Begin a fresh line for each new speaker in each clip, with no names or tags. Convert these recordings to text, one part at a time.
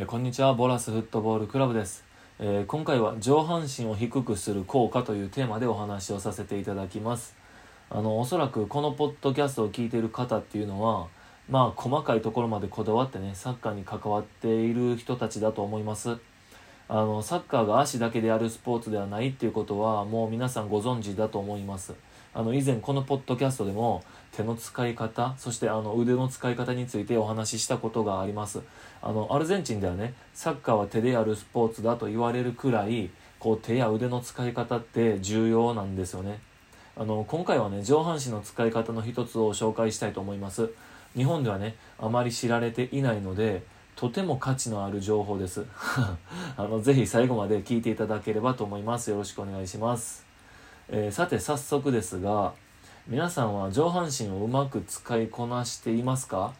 えこんにちは。ボラスフットボールクラブです、えー今回は上半身を低くする効果というテーマでお話をさせていただきます。あのおそらくこのポッドキャストを聞いている方っていうのはまあ細かいところまでこだわってねサッカーに関わっている人たちだと思います。あのサッカーが足だけでやるスポーツではないっていうことはもう皆さんご存知だと思います。あの以前このポッドキャストでも手の使い方そしてあの腕の使い方についてお話ししたことがあります。あのアルゼンチンではねサッカーは手でやるスポーツだと言われるくらいこう手や腕の使い方って重要なんですよね。あの今回はね上半身の使い方の一つを紹介したいと思います。日本ではねあまり知られていないのでとても価値のある情報です。あのぜひ最後まで聞いていただければと思います。よろしくお願いします、えーさて早速ですが皆さんは上半身をうまく使いこなしていますか？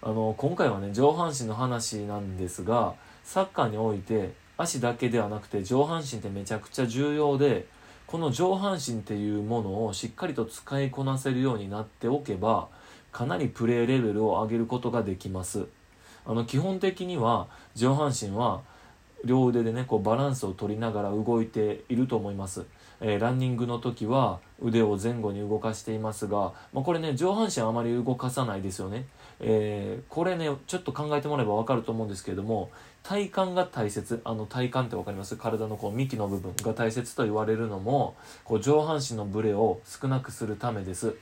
あの今回はね上半身の話なんですがサッカーにおいて足だけではなくて上半身ってめちゃくちゃ重要でこの上半身っていうものをしっかりと使いこなせるようになっておけばかなりプレーレベルを上げることができます。あの基本的には上半身は両腕でねこうバランスを取りながら動いていると思います、えーランニングの時は腕を前後に動かしていますが、まあ、これね上半身あまり動かさないですよね、えーこれねちょっと考えてもらえば分かると思うんですけれども体幹が大切。あの体幹って分かります？体のこう幹の部分が大切と言われるのもこう上半身のブレを少なくするためです。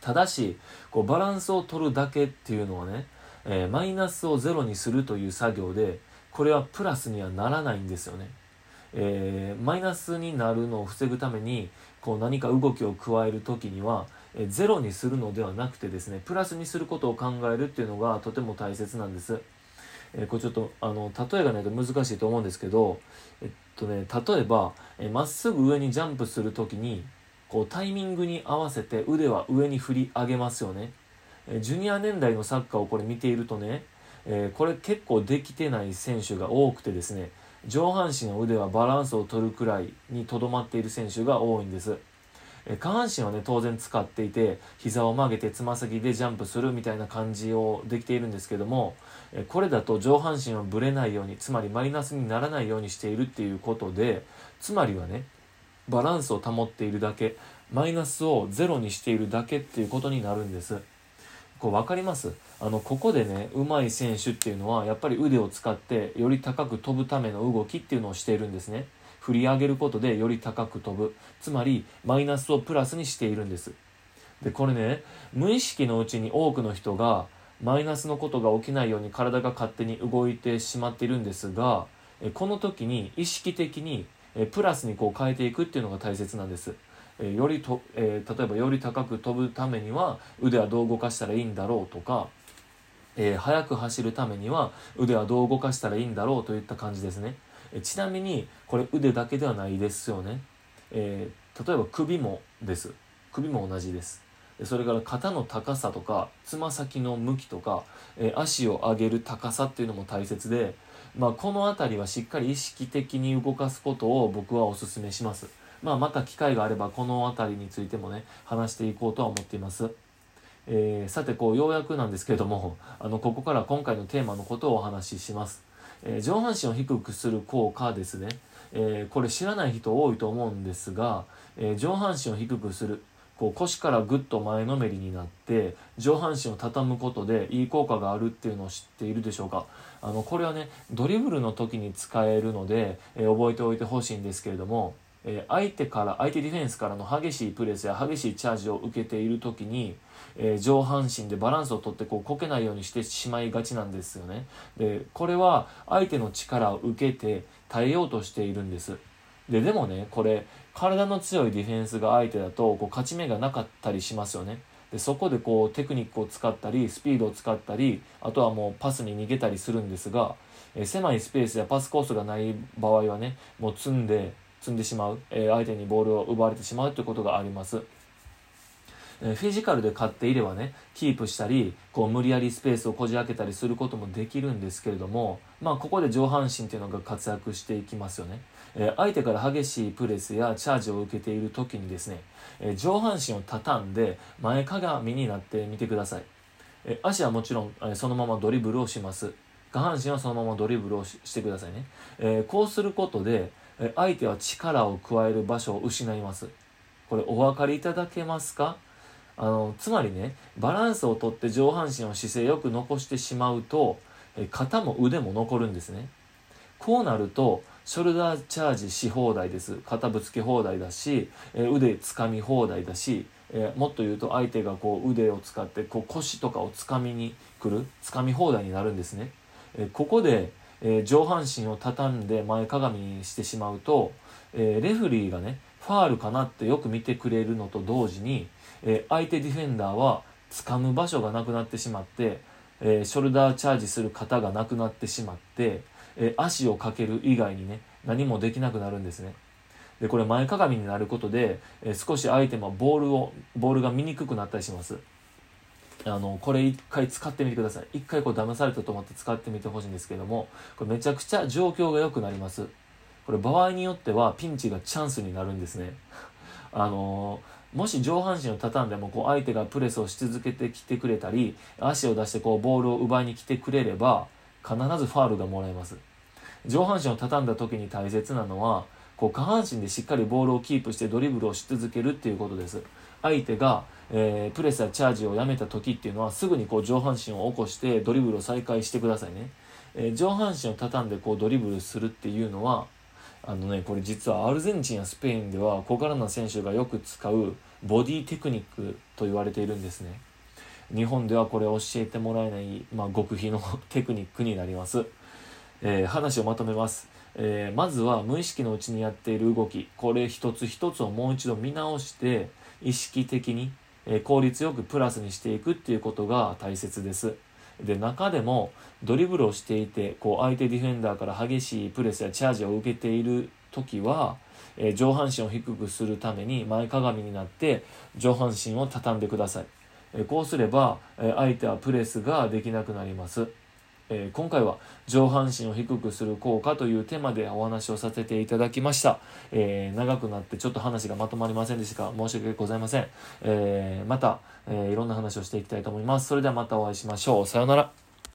ただしこうバランスを取るだけっていうのはね、えーマイナスをゼロにするという作業でこれはプラスにはならないんですよね、えーマイナスになるのを防ぐためにこう何か動きを加える時には、えーゼロにするのではなくてですねプラスにすることを考えるっていうのがとても大切なんです、えーこれちょっとあの例えがないと難しいと思うんですけどえっとね例えばえーまっすぐ上にジャンプする時にこうタイミングに合わせて腕は上に振り上げますよね。えジュニア年代のサッカーをこれ見ているとね、えーこれ結構できてない選手が多くてですね上半身の腕はバランスを取るくらいにとどまっている選手が多いんです。え下半身はね当然使っていて膝を曲げてつま先でジャンプするみたいな感じをできているんですけどもえこれだと上半身はぶれないようにつまりマイナスにならないようにしているっていうことでつまりはねバランスを保っているだけマイナスをゼロにしているだけっていうことになるんです。こう分かります？あのここでね上手い選手っていうのはやっぱり腕を使ってより高く飛ぶための動きっていうのをしているんですね。振り上げることでより高く飛ぶ。つまりマイナスをプラスにしているんです。でこれね無意識のうちに多くの人がマイナスのことが起きないように体が勝手に動いてしまっているんですがこの時に意識的にプラスにこう変えていくっていうのが大切なんです。えよりと、えー例えばより高く飛ぶためには腕はどう動かしたらいいんだろうとか、えー速く走るためには腕はどう動かしたらいいんだろうといった感じですね、えちなみにこれ腕だけではないですよね、えー例えば首もです。首も同じです。それから肩の高さとかつま先の向きとか、え足を上げる高さっていうのも大切で、まあ、この辺りはしっかり意識的に動かすことを僕はお勧めします。まあ、また機会があればこの辺りについてもね話していこうとは思っています、えーさてこうようやくなんですけれども あのここから今回のテーマのことをお話しします、えー上半身を低くする効果ですね、えーこれ知らない人多いと思うんですが、え上半身を低くするこう腰からぐっと前のめりになって上半身を畳むことでいい効果があるっていうのを知っているでしょうか。あのこれはねドリブルの時に使えるので、え覚えておいてほしいんですけれどもえー相手から相手ディフェンスからの激しいプレスや激しいチャージを受けている時に、えー上半身でバランスをとってこうこけないようにしてしまいがちなんですよね。でこれは相手の力を受けて耐えようとしているんです。ででもねこれ体の強いディフェンスが相手だとこう勝ち目がなかったりしますよね。でそこでこうテクニックを使ったりスピードを使ったりあとはもうパスに逃げたりするんですが、えー狭いスペースやパスコースがない場合はねもう積んで積んでしまう、えー相手にボールを奪われてしまうということがあります。えフィジカルで勝っていればねキープしたりこう無理やりスペースをこじ開けたりすることもできるんですけれども、まあ、ここで上半身っていうのが活躍していきますよね、え相手から激しいプレスやチャージを受けている時にですね、え上半身を畳んで前かがみになってみてください、え足はもちろん、えそのままドリブルをします。下半身はそのままドリブルをしてくださいね、えー、こうすることで相手は力を加える場所を失います。これお分かりいただけますか？あのつまりねバランスをとって上半身を姿勢よく残してしまうと肩も腕も残るんですね。こうなるとショルダーチャージし放題です。肩ぶつけ放題だし腕つかみ放題だしえもっと言うと相手がこう腕を使ってこう腰とかをつかみに来るつかみ放題になるんですね、えここで、え上半身を畳んで前かがみにしてしまうと、えレフリーがねファールかなってよく見てくれるのと同時にえ相手ディフェンダーは掴む場所がなくなってしまって、えショルダーチャージする方がなくなってしまって、え足をかける以外にね何もできなくなるんですね。でこれ前かがみになることで、え少し相手もボールをボールが見にくくなったりします。あのこれ一回使ってみてください。一回こう騙されたと思って使ってみてほしいんですけどもこれめちゃくちゃ状況が良くなります。これ場合によってはピンチがチャンスになるんですね。あのーもし上半身を畳んでもこう相手がプレスをし続けてきてくれたり足を出してこうボールを奪いに来てくれれば必ずファールがもらえます上半身を畳んだ時に大切なのはこう下半身でしっかりボールをキープしてドリブルをし続けるっていうことです相手が、えー、プレスやチャージをやめた時っていうのはすぐにこう上半身を起こしてドリブルを再開してくださいね、えー、上半身を畳んでこうドリブルするっていうのはあのねこれ実はアルゼンチンやスペインでは小柄な選手がよく使うボディテクニックと言われているんですね。日本ではこれ教えてもらえない、まあ、極秘のテクニックになります、えー、話をまとめます、えー、まずは無意識のうちにやっている動き。これ一つ一つをもう一度見直して意識的に、え、効率よくプラスにしていくっていうことが大切です。で中でもドリブルをしていてこう相手ディフェンダーから激しいプレスやチャージを受けている時は、えー、上半身を低くするために前かがみになって上半身を畳んでください、えー、こうすれば、えー、相手はプレスができなくなります。えー、今回は上半身を低くする効果というテーマでお話をさせていただきました、えー、長くなってちょっと話がまとまりませんでしたが申し訳ございません、えー、また、えいろんな話をしていきたいと思います。それではまたお会いしましょう。さようなら。